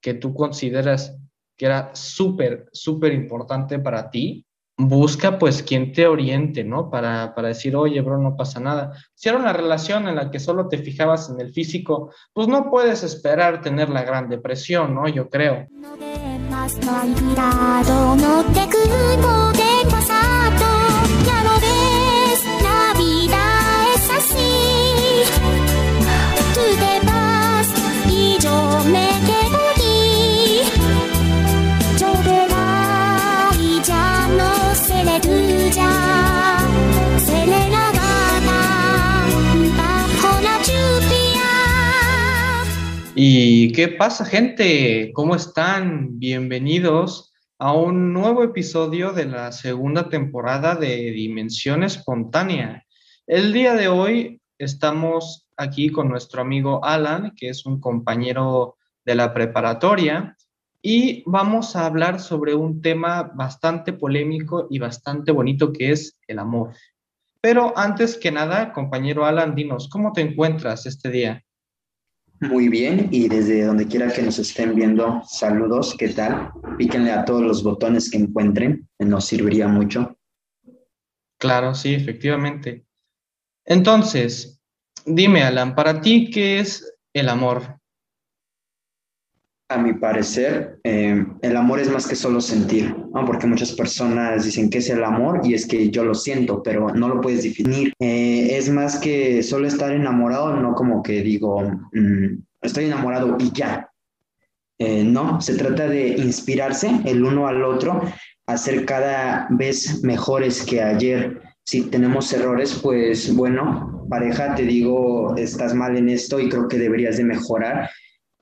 que tú consideras que era súper, súper importante para ti, busca pues quien te oriente, ¿no? Para, para, decir, oye, bro, no pasa nada. Si era una relación en la que solo te fijabas en el físico, pues no puedes esperar tener la gran depresión, ¿no? Yo creo. ¿Y qué pasa, gente? ¿Cómo están? Bienvenidos a un nuevo episodio de la segunda temporada de Dimensión Espontánea. El día de hoy estamos aquí con nuestro amigo Alan, que es un compañero de la preparatoria, y vamos a hablar sobre un tema bastante polémico y bastante bonito que es el amor. Pero antes que nada, compañero Alan, dinos, ¿cómo te encuentras este día? Muy bien, y desde donde quiera que nos estén viendo, saludos, ¿qué tal? Píquenle a todos los botones que encuentren, nos serviría mucho. Claro, sí, efectivamente. Entonces, dime, Alan, para ti, ¿qué es el amor? A mi parecer, eh, el amor es más que solo sentir, ¿no? porque muchas personas dicen que es el amor y es que yo lo siento, pero no lo puedes definir. Eh, es más que solo estar enamorado, no como que digo, mm, estoy enamorado y ya. Eh, no, se trata de inspirarse el uno al otro, a ser cada vez mejores que ayer. Si tenemos errores, pues bueno, pareja, te digo, estás mal en esto y creo que deberías de mejorar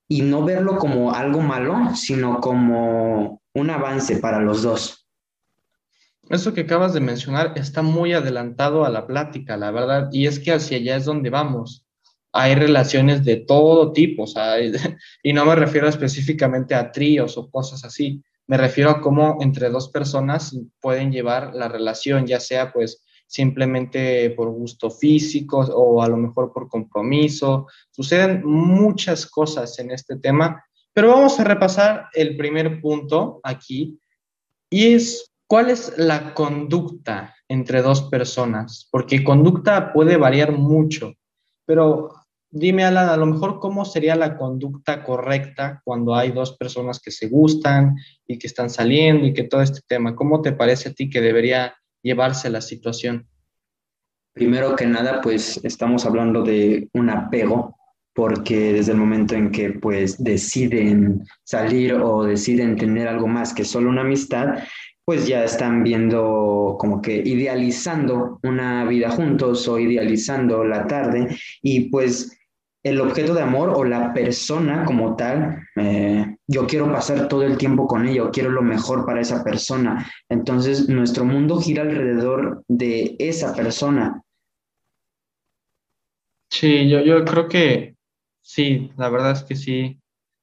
y no verlo como algo malo, sino como un avance para los dos. Eso que acabas de mencionar está muy adelantado a la plática, la verdad, y es que hacia allá es donde vamos. Hay relaciones de todo tipo, y no me refiero específicamente a tríos o cosas así, me refiero a cómo entre dos personas pueden llevar la relación, ya sea pues simplemente por gusto físico o a lo mejor por compromiso. Suceden muchas cosas en este tema, pero vamos a repasar el primer punto aquí y es cuál es la conducta entre dos personas, porque conducta puede variar mucho, pero dime Alan, a lo mejor cómo sería la conducta correcta cuando hay dos personas que se gustan y que están saliendo y que todo este tema, ¿cómo te parece a ti que debería llevarse la situación? Primero que nada, pues estamos hablando de un apego, porque desde el momento en que pues deciden salir o deciden tener algo más que solo una amistad, pues ya están viendo como que idealizando una vida juntos o idealizando la tarde y pues el objeto de amor o la persona como tal, eh, yo quiero pasar todo el tiempo con ella, quiero lo mejor para esa persona. Entonces, nuestro mundo gira alrededor de esa persona. Sí, yo, yo creo que sí, la verdad es que sí,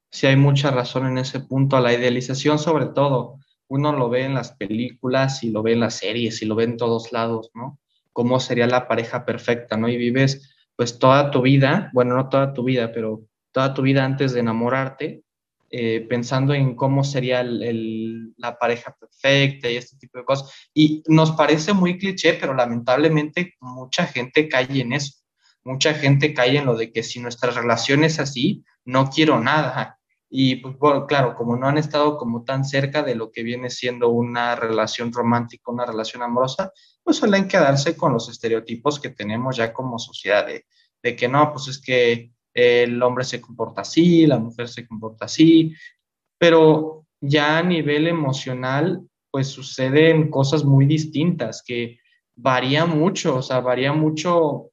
sí hay mucha razón en ese punto, la idealización sobre todo. Uno lo ve en las películas y lo ve en las series y lo ve en todos lados, ¿no? Cómo sería la pareja perfecta, ¿no? Y vives pues toda tu vida, bueno, no toda tu vida, pero toda tu vida antes de enamorarte, eh, pensando en cómo sería la pareja perfecta y este tipo de cosas. Y nos parece muy cliché, pero lamentablemente mucha gente cae en eso. Mucha gente cae en lo de que si nuestra relación es así, no quiero nada. Y pues bueno, claro, como no han estado como tan cerca de lo que viene siendo una relación romántica, una relación amorosa, pues suelen quedarse con los estereotipos que tenemos ya como sociedad de, que no, pues es que el hombre se comporta así, la mujer se comporta así, pero ya a nivel emocional, pues suceden cosas muy distintas que varía mucho, o sea, varía mucho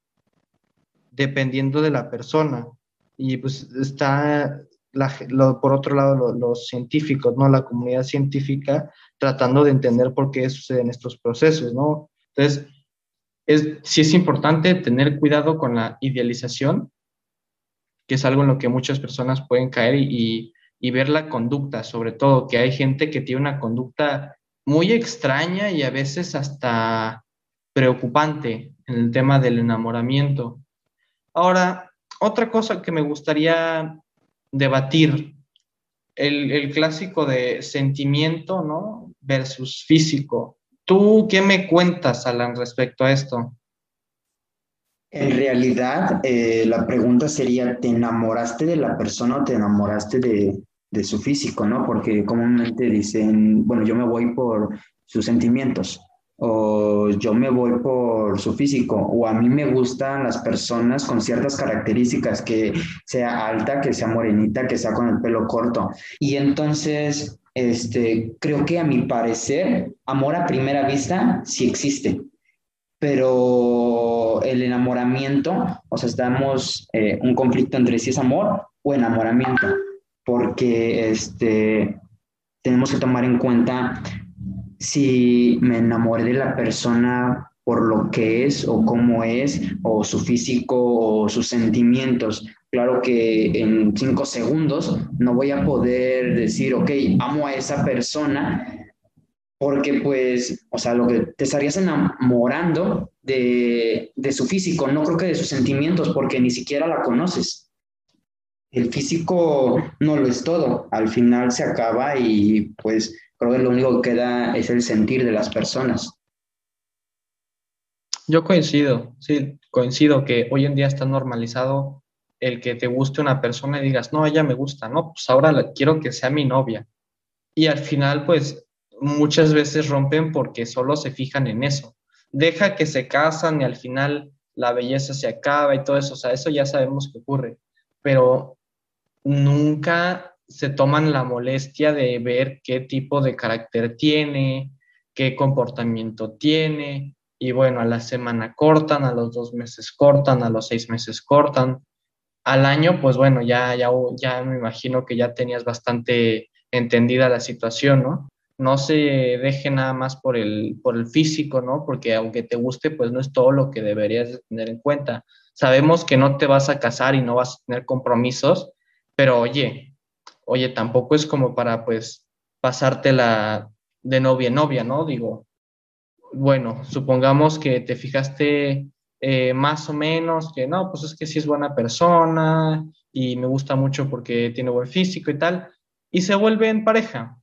dependiendo de la persona. Y pues está, por otro lado, los científicos, ¿no? La comunidad científica tratando de entender por qué suceden estos procesos, ¿no? Entonces, es, sí es importante tener cuidado con la idealización, que es algo en lo que muchas personas pueden caer y, y, ver la conducta, sobre todo, que hay gente que tiene una conducta muy extraña y a veces hasta preocupante en el tema del enamoramiento. Ahora, otra cosa que me gustaría debatir el, el clásico de sentimiento, ¿no? Versus físico. ¿Tú qué me cuentas, Alan, respecto a esto? En realidad, eh, la pregunta sería, ¿te enamoraste de la persona o te enamoraste de, de su físico, no? Porque comúnmente dicen, bueno, yo me voy por sus sentimientos o yo me voy por su físico, o a mí me gustan las personas con ciertas características, que sea alta, que sea morenita, que sea con el pelo corto. Y entonces, este, creo que a mi parecer, amor a primera vista sí existe, pero el enamoramiento, o sea, estamos eh, un conflicto entre si es amor o enamoramiento, porque este, tenemos que tomar en cuenta si me enamoré de la persona por lo que es o cómo es, o su físico o sus sentimientos. Claro que en cinco segundos no voy a poder decir, ok, amo a esa persona, porque pues, o sea, lo que te estarías enamorando de, de su físico, no creo que de sus sentimientos, porque ni siquiera la conoces. El físico no lo es todo, al final se acaba y pues creo que lo único que queda es el sentir de las personas. Yo coincido, sí, coincido que hoy en día está normalizado el que te guste una persona y digas, no, ella me gusta, no, pues ahora quiero que sea mi novia. Y al final, pues muchas veces rompen porque solo se fijan en eso. Deja que se casan y al final la belleza se acaba y todo eso, o sea, eso ya sabemos que ocurre, pero nunca se toman la molestia de ver qué tipo de carácter tiene, qué comportamiento tiene, y bueno, a la semana cortan, a los dos meses cortan, a los seis meses cortan. Al año, pues bueno, ya, ya, ya me imagino que ya tenías bastante entendida la situación, ¿no? No se deje nada más por el, por el físico, ¿no? Porque aunque te guste, pues no es todo lo que deberías tener en cuenta. Sabemos que no te vas a casar y no vas a tener compromisos, pero oye, oye, tampoco es como para pues pasártela de novia en novia, ¿no? Digo, bueno, supongamos que te fijaste eh, más o menos que no, pues es que sí es buena persona y me gusta mucho porque tiene buen físico y tal, y se vuelve en pareja.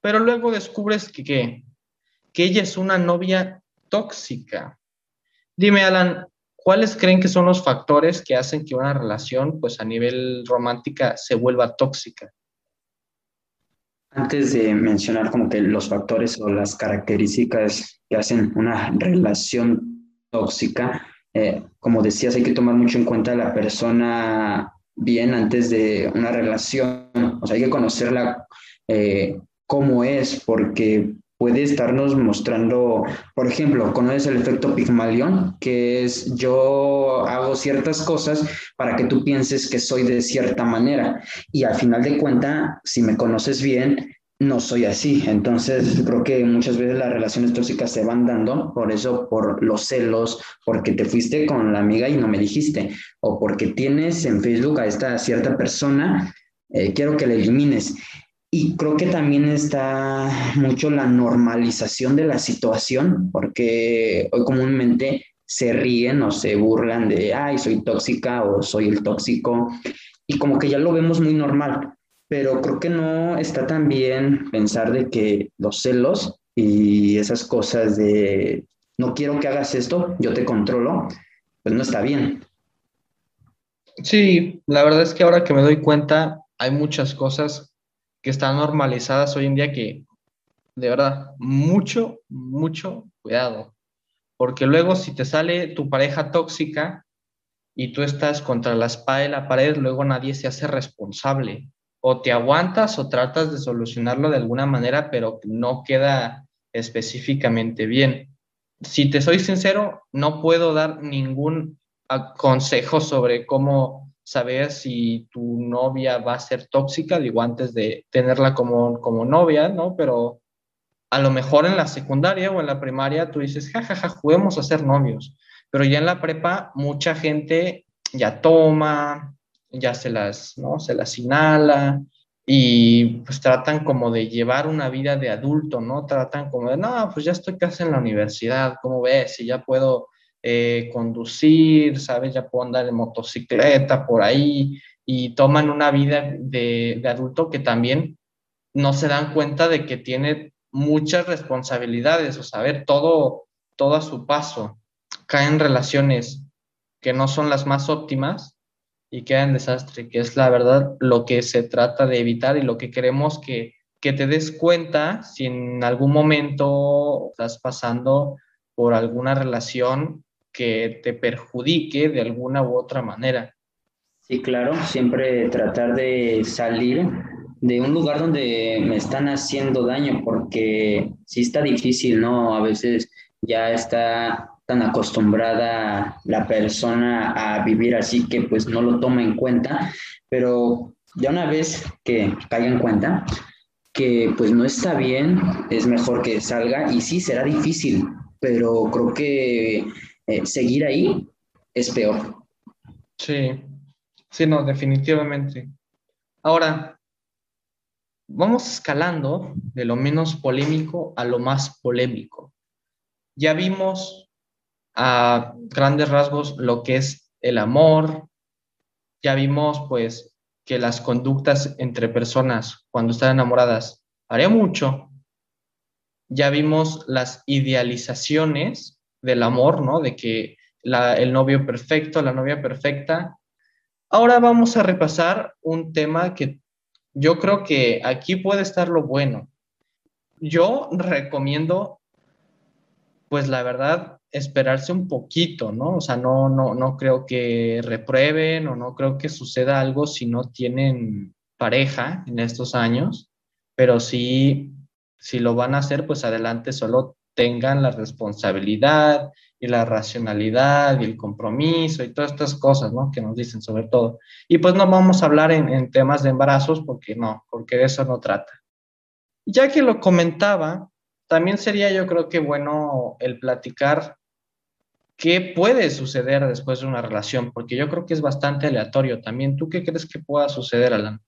Pero luego descubres que, que ella es una novia tóxica. Dime, Alan, ¿Cuáles creen que son los factores que hacen que una relación, pues a nivel romántica, se vuelva tóxica? Antes de mencionar como que los factores o las características que hacen una relación tóxica, eh, como decías, hay que tomar mucho en cuenta a la persona bien antes de una relación. O sea, hay que conocerla eh, cómo es, porque puede estarnos mostrando, por ejemplo, ¿conoces el efecto Pigmalión? Que es yo hago ciertas cosas para que tú pienses que soy de cierta manera y al final de cuenta, si me conoces bien, no soy así. Entonces, creo que muchas veces las relaciones tóxicas se van dando por eso, por los celos, porque te fuiste con la amiga y no me dijiste, o porque tienes en Facebook a esta cierta persona, eh, quiero que la elimines. Y creo que también está mucho la normalización de la situación, porque hoy comúnmente se ríen o se burlan de, ay, soy tóxica o soy el tóxico, y como que ya lo vemos muy normal, pero creo que no está tan bien pensar de que los celos y esas cosas de, no quiero que hagas esto, yo te controlo, pues no está bien. Sí, la verdad es que ahora que me doy cuenta, hay muchas cosas que están normalizadas hoy en día que, de verdad, mucho, mucho cuidado. Porque luego si te sale tu pareja tóxica y tú estás contra la espada de la pared, luego nadie se hace responsable. O te aguantas o tratas de solucionarlo de alguna manera, pero no queda específicamente bien. Si te soy sincero, no puedo dar ningún consejo sobre cómo saber si tu novia va a ser tóxica, digo, antes de tenerla como, como novia, ¿no? Pero a lo mejor en la secundaria o en la primaria tú dices, jajaja, ja, ja, juguemos a ser novios. Pero ya en la prepa mucha gente ya toma, ya se las, ¿no? Se las inhala y pues tratan como de llevar una vida de adulto, ¿no? Tratan como de, no, pues ya estoy casi en la universidad, ¿cómo ves? Y ya puedo eh, conducir, ¿sabes? Ya puedo andar en motocicleta por ahí y toman una vida de, adulto que también no se dan cuenta de que tiene muchas responsabilidades, o sea, ver todo, todo a su paso. Caen relaciones que no son las más óptimas y quedan desastre, que es la verdad lo que se trata de evitar y lo que queremos que, que te des cuenta si en algún momento estás pasando por alguna relación que te perjudique de alguna u otra manera. Sí, claro, siempre tratar de salir de un lugar donde me están haciendo daño, porque sí está difícil, ¿no? A veces ya está tan acostumbrada la persona a vivir así que pues no lo toma en cuenta, pero ya una vez que caiga en cuenta que pues no está bien, es mejor que salga y sí será difícil, pero creo que eh, seguir ahí es peor. Sí, sí, no, definitivamente. Ahora, vamos escalando de lo menos polémico a lo más polémico. Ya vimos a grandes rasgos lo que es el amor, ya vimos pues que las conductas entre personas cuando están enamoradas haría mucho. Ya vimos las idealizaciones del amor, ¿no? De que el novio perfecto, la novia perfecta. Ahora vamos a repasar un tema que yo creo que aquí puede estar lo bueno. Yo recomiendo, pues la verdad, esperarse un poquito, ¿no? O sea, no, no, no creo que reprueben o no creo que suceda algo si no tienen pareja en estos años, pero sí, si lo van a hacer, pues adelante, solo tengan la responsabilidad y la racionalidad y el compromiso y todas estas cosas, ¿no? Que nos dicen sobre todo. Y pues no vamos a hablar en, temas de embarazos porque no, porque de eso no trata. Ya que lo comentaba, también sería yo creo que bueno el platicar qué puede suceder después de una relación, porque yo creo que es bastante aleatorio también. ¿Tú qué crees que pueda suceder, Alan?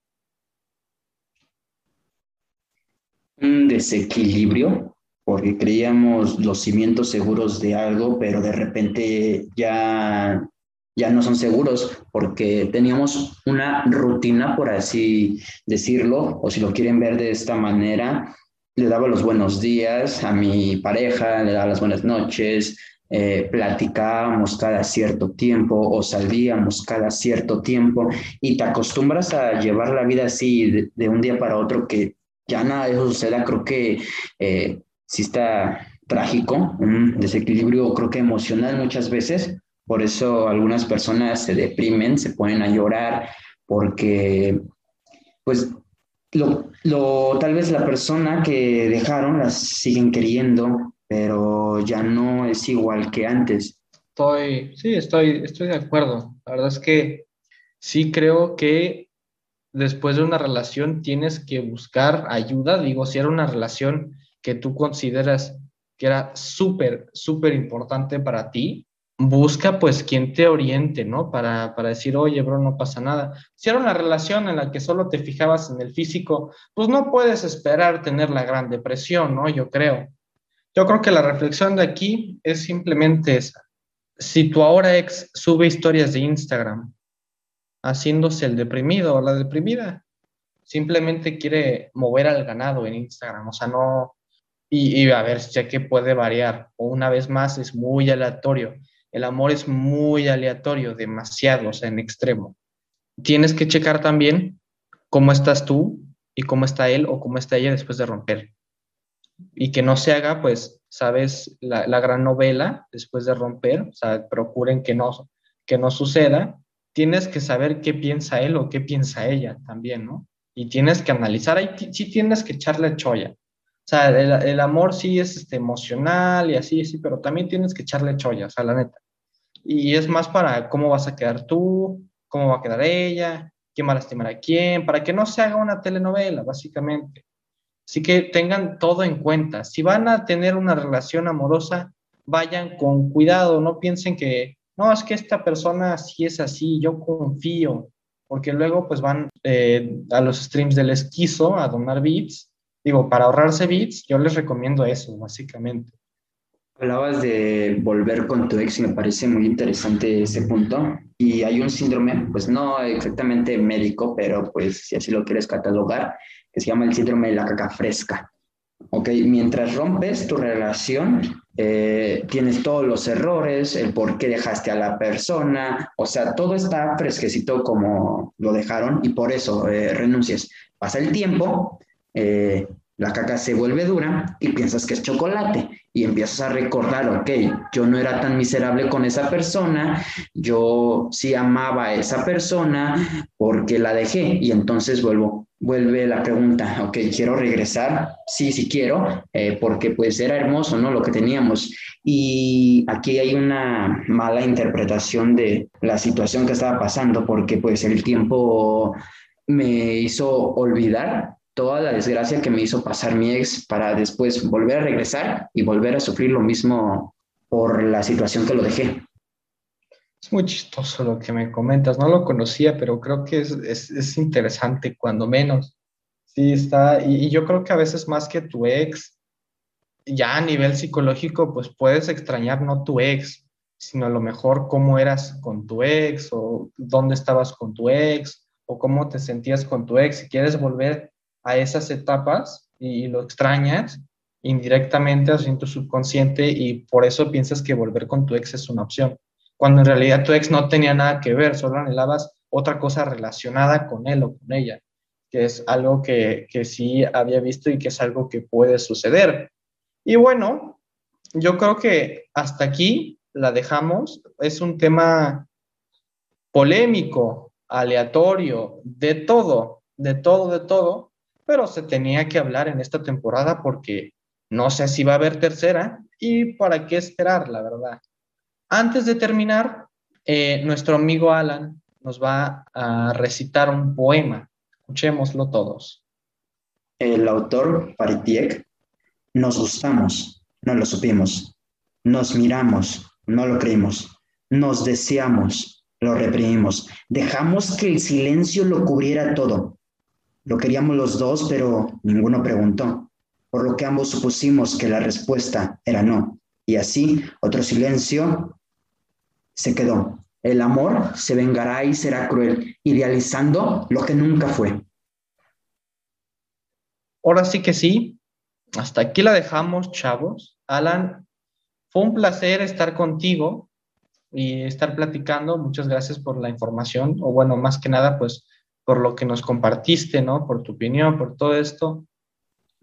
Un desequilibrio porque creíamos los cimientos seguros de algo, pero de repente ya, ya no son seguros porque teníamos una rutina, por así decirlo, o si lo quieren ver de esta manera, le daba los buenos días a mi pareja, le daba las buenas noches, eh, platicábamos cada cierto tiempo o salíamos cada cierto tiempo y te acostumbras a llevar la vida así de, un día para otro que ya nada de eso suceda, creo que eh, sí está trágico, un desequilibrio creo que emocional muchas veces, por eso algunas personas se deprimen, se ponen a llorar, porque pues lo, lo, tal vez la persona que dejaron las siguen queriendo, pero ya no es igual que antes. Estoy, sí, estoy, estoy de acuerdo. La verdad es que sí creo que después de una relación tienes que buscar ayuda. Digo, si era una relación que tú consideras que era súper, súper importante para ti, busca pues quien te oriente, ¿no? Para, para decir, oye, bro, no pasa nada. Si era una relación en la que solo te fijabas en el físico, pues no puedes esperar tener la gran depresión, ¿no? Yo creo. Yo creo que la reflexión de aquí es simplemente esa. Si tu ahora ex sube historias de Instagram haciéndose el deprimido o la deprimida, simplemente quiere mover al ganado en Instagram, o sea, no, y, a ver, ya que puede variar, o una vez más es muy aleatorio. El amor es muy aleatorio, demasiado, o sea, en extremo. Tienes que checar también cómo estás tú y cómo está él o cómo está ella después de romper. Y que no se haga, pues, sabes, la, la gran novela después de romper, o sea, procuren que no, que no suceda. Tienes que saber qué piensa él o qué piensa ella también, ¿no? Y tienes que analizar, ahí sí tienes que echarle choya sea, el, amor sí es este, emocional y así, sí, pero también tienes que echarle cholla, o sea, la neta. Y es más para cómo vas a quedar tú, cómo va a quedar ella, quién va a lastimar a quién, para que no se haga una telenovela, básicamente. Así que tengan todo en cuenta. Si van a tener una relación amorosa, vayan con cuidado, no piensen que, no, es que esta persona sí es así, yo confío, porque luego pues van eh, a los streams del esquizo a donar beats Digo, para ahorrarse bits, yo les recomiendo eso, básicamente. Hablabas de volver con tu ex y me parece muy interesante ese punto. Y hay un síndrome, pues no exactamente médico, pero pues si así lo quieres catalogar, que se llama el síndrome de la caca fresca. Ok, mientras rompes tu relación, eh, tienes todos los errores, el por qué dejaste a la persona, o sea, todo está fresquecito como lo dejaron y por eso eh, renuncias. Pasa el tiempo, eh, la caca se vuelve dura y piensas que es chocolate y empiezas a recordar, ok, yo no era tan miserable con esa persona, yo sí amaba a esa persona porque la dejé y entonces vuelvo, vuelve la pregunta, ok, quiero regresar, sí, sí quiero, eh, porque pues era hermoso, ¿no? Lo que teníamos. Y aquí hay una mala interpretación de la situación que estaba pasando porque pues el tiempo me hizo olvidar toda la desgracia que me hizo pasar mi ex para después volver a regresar y volver a sufrir lo mismo por la situación que lo dejé. Es muy chistoso lo que me comentas, no lo conocía, pero creo que es, es, interesante cuando menos. Sí, está, y, y, yo creo que a veces más que tu ex, ya a nivel psicológico, pues puedes extrañar no tu ex, sino a lo mejor cómo eras con tu ex o dónde estabas con tu ex o cómo te sentías con tu ex. Si quieres volver a esas etapas y, lo extrañas indirectamente a tu subconsciente y por eso piensas que volver con tu ex es una opción, cuando en realidad tu ex no tenía nada que ver, solo anhelabas otra cosa relacionada con él o con ella, que es algo que, que sí había visto y que es algo que puede suceder. Y bueno, yo creo que hasta aquí la dejamos. Es un tema polémico, aleatorio, de todo, de todo, de todo, pero se tenía que hablar en esta temporada porque no sé si va a haber tercera y para qué esperar, la verdad. Antes de terminar, eh, nuestro amigo Alan nos va a recitar un poema. Escuchémoslo todos. El autor, Paritiek, nos gustamos, no lo supimos. Nos miramos, no lo creímos. Nos deseamos, lo reprimimos. Dejamos que el silencio lo cubriera todo. Lo queríamos los dos, pero ninguno preguntó, por lo que ambos supusimos que la respuesta era no. Y así, otro silencio se quedó. El amor se vengará y será cruel, idealizando lo que nunca fue. Ahora sí que sí. Hasta aquí la dejamos, chavos. Alan, fue un placer estar contigo y estar platicando. Muchas gracias por la información, o bueno, más que nada, pues por lo que nos compartiste, ¿no? Por tu opinión, por todo esto.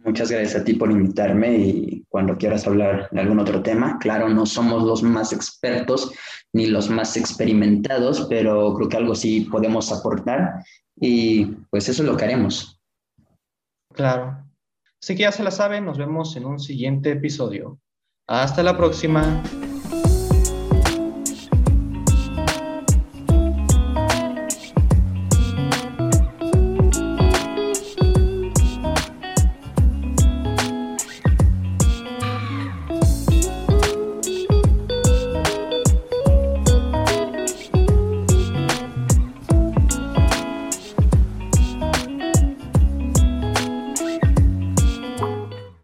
Muchas gracias a ti por invitarme y cuando quieras hablar de algún otro tema. Claro, no somos los más expertos ni los más experimentados, pero creo que algo sí podemos aportar y pues eso es lo que haremos. Claro. Así que ya se la saben, nos vemos en un siguiente episodio. Hasta la próxima.